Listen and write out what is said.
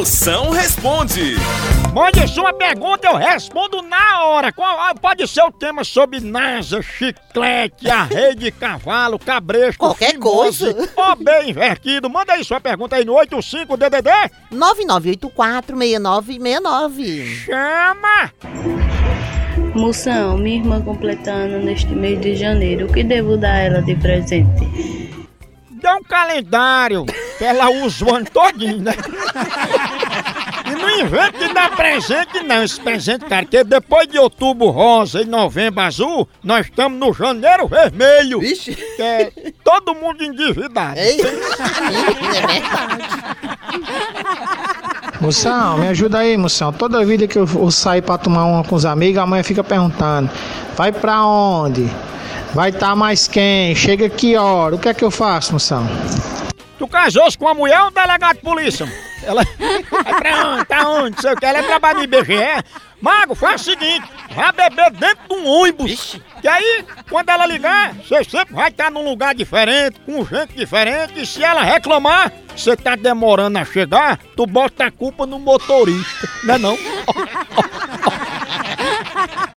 Moção responde. Mande sua pergunta, eu respondo na hora. Qual- ah, Pode ser o tema sobre NASA, chiclete, arreio de cavalo, cabresto, Qualquer fimose, coisa. Ó, bem invertido. Manda aí sua pergunta aí no 85DDD. 99846969. Chama! Moção, minha irmã completando neste mês de janeiro, o que devo dar a ela de presente? Dá um calendário ela usa o ano todinho, né? E não inventa de dar presente, não. Esse presente, cara, porque depois de outubro rosa e novembro azul, nós estamos no janeiro vermelho. Vixe. Que é todo mundo endividado. Ei, é verdade. Moção, me ajuda aí, moção. Toda vida que eu vou sair pra tomar uma com os amigos, a mãe fica perguntando: vai pra onde? Vai estar mais quem? Chega que hora? O que é que eu faço, moção? Tu casou-se com uma mulher ou um delegado de polícia? Ela. Vai pra onde? Tá onde? Não sei o que. Ela é trabalho no IBGE. Mago, faz o seguinte: vai beber dentro de um ônibus. Que aí, quando ela ligar, você sempre vai estar num lugar diferente, com gente diferente. E se ela reclamar, você tá demorando a chegar, tu bota a culpa no motorista. Não é não?